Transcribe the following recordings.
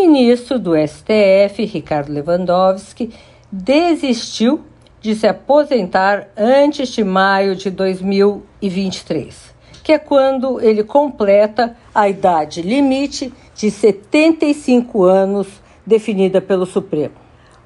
Ministro do STF, Ricardo Lewandowski, desistiu de se aposentar antes de maio de 2023, que é quando ele completa a idade limite de 75 anos definida pelo Supremo.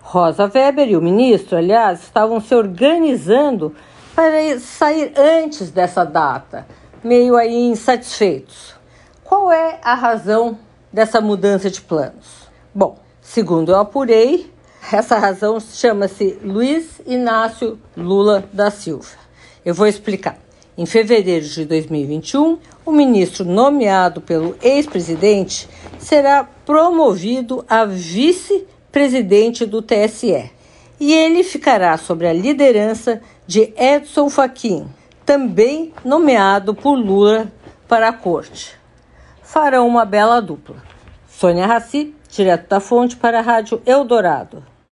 Rosa Weber e o ministro, aliás, estavam se organizando para sair antes dessa data, meio aí insatisfeitos. Qual é a razão dessa mudança de planos? Bom, segundo eu apurei, essa razão chama-se Luiz Inácio Lula da Silva. Eu vou explicar. Em fevereiro de 2021, o ministro nomeado pelo ex-presidente será promovido a vice-presidente do TSE. E ele ficará sob a liderança de Edson Fachin, também nomeado por Lula para a corte farão uma bela dupla. Sônia Raci, direto da fonte para a Rádio Eldorado.